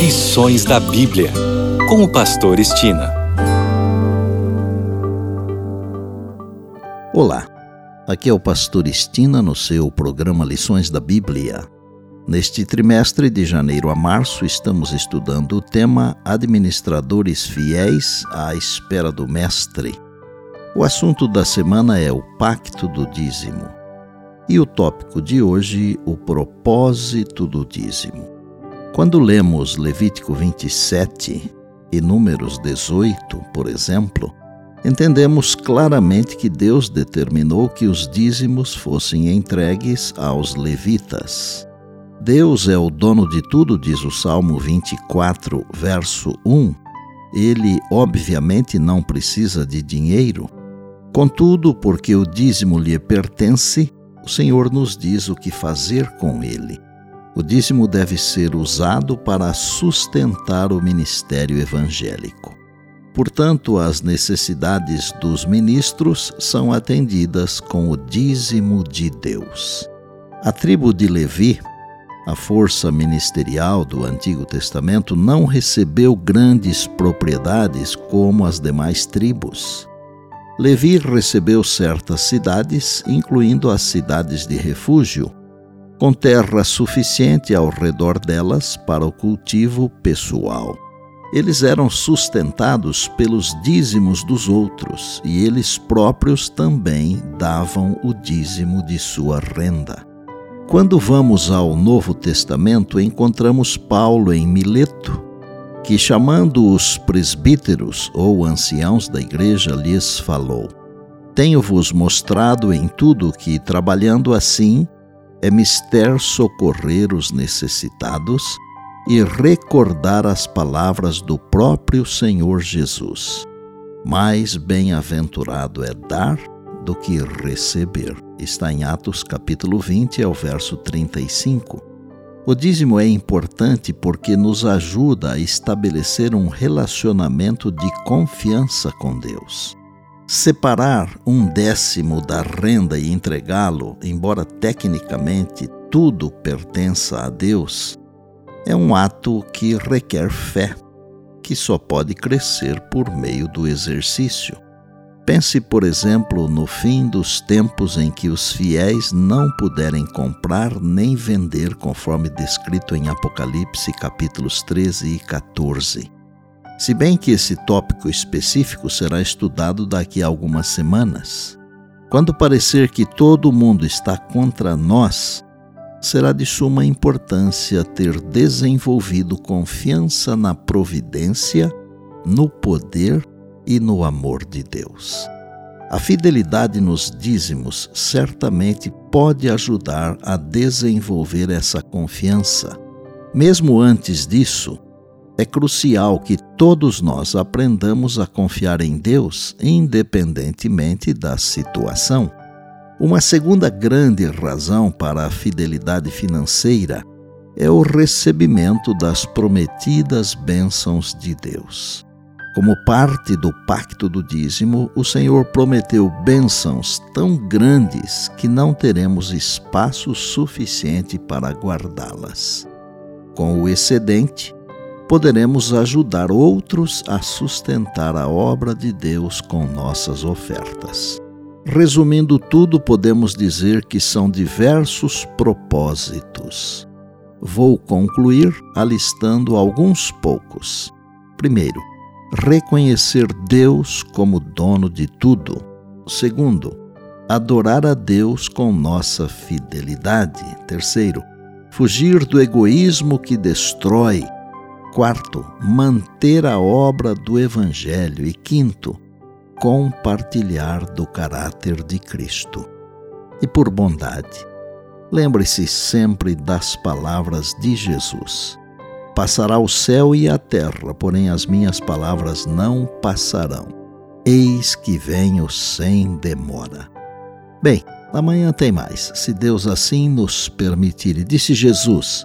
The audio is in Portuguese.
Lições da Bíblia, com o Pastor Estina. Olá, aqui é o Pastor Estina no seu programa Lições da Bíblia. Neste trimestre, de janeiro a março, estamos estudando o tema Administradores Fiéis à Espera do Mestre. O assunto da semana é o Pacto do Dízimo. E o tópico de hoje, o propósito do dízimo. Quando lemos Levítico 27 e Números 18, por exemplo, entendemos claramente que Deus determinou que os dízimos fossem entregues aos levitas. Deus é o dono de tudo, diz o Salmo 24, verso 1. Ele, obviamente, não precisa de dinheiro, Contudo, porque o dízimo lhe pertence, o Senhor nos diz o que fazer com ele. O dízimo deve ser usado para sustentar o ministério evangélico. Portanto, as necessidades dos ministros são atendidas com o dízimo de Deus. A tribo de Levi, a força ministerial do Antigo Testamento, não recebeu grandes propriedades como as demais tribos. Levi recebeu certas cidades, incluindo as cidades de refúgio, com terra suficiente ao redor delas para o cultivo pessoal. Eles eram sustentados pelos dízimos dos outros e eles próprios também davam o dízimo de sua renda. Quando vamos ao Novo Testamento, encontramos Paulo em Mileto, que, chamando os presbíteros ou anciãos da igreja, lhes falou: Tenho-vos mostrado em tudo que, trabalhando assim, é mister socorrer os necessitados e recordar as palavras do próprio Senhor Jesus. Mais bem-aventurado é dar do que receber. Está em Atos capítulo 20, ao verso 35. O dízimo é importante porque nos ajuda a estabelecer um relacionamento de confiança com Deus. Separar um décimo da renda e entregá-lo, embora tecnicamente tudo pertença a Deus, é um ato que requer fé, que só pode crescer por meio do exercício. Pense, por exemplo, no fim dos tempos em que os fiéis não puderem comprar nem vender, conforme descrito em Apocalipse capítulos 13 e 14. Se bem que esse tópico específico será estudado daqui a algumas semanas. Quando parecer que todo mundo está contra nós, será de suma importância ter desenvolvido confiança na providência, no poder e no amor de Deus. A fidelidade nos dízimos certamente pode ajudar a desenvolver essa confiança. Mesmo antes disso, é crucial que todos nós aprendamos a confiar em Deus, independentemente da situação. Uma segunda grande razão para a fidelidade financeira é o recebimento das prometidas bênçãos de Deus. Como parte do pacto do dízimo, o Senhor prometeu bênçãos tão grandes que não teremos espaço suficiente para guardá-las. Com o excedente, poderemos ajudar outros a sustentar a obra de Deus com nossas ofertas. Resumindo tudo, podemos dizer que são diversos propósitos. Vou concluir alistando alguns poucos. Primeiro, reconhecer Deus como dono de tudo. Segundo, adorar a Deus com nossa fidelidade. Terceiro, fugir do egoísmo que destrói. Quarto, manter a obra do Evangelho. E quinto, compartilhar do caráter de Cristo. E por bondade, lembre-se sempre das palavras de Jesus Passará o céu e a terra, porém as minhas palavras não passarão. Eis que venho sem demora. Bem, amanhã tem mais, se Deus assim nos permitir. E disse Jesus: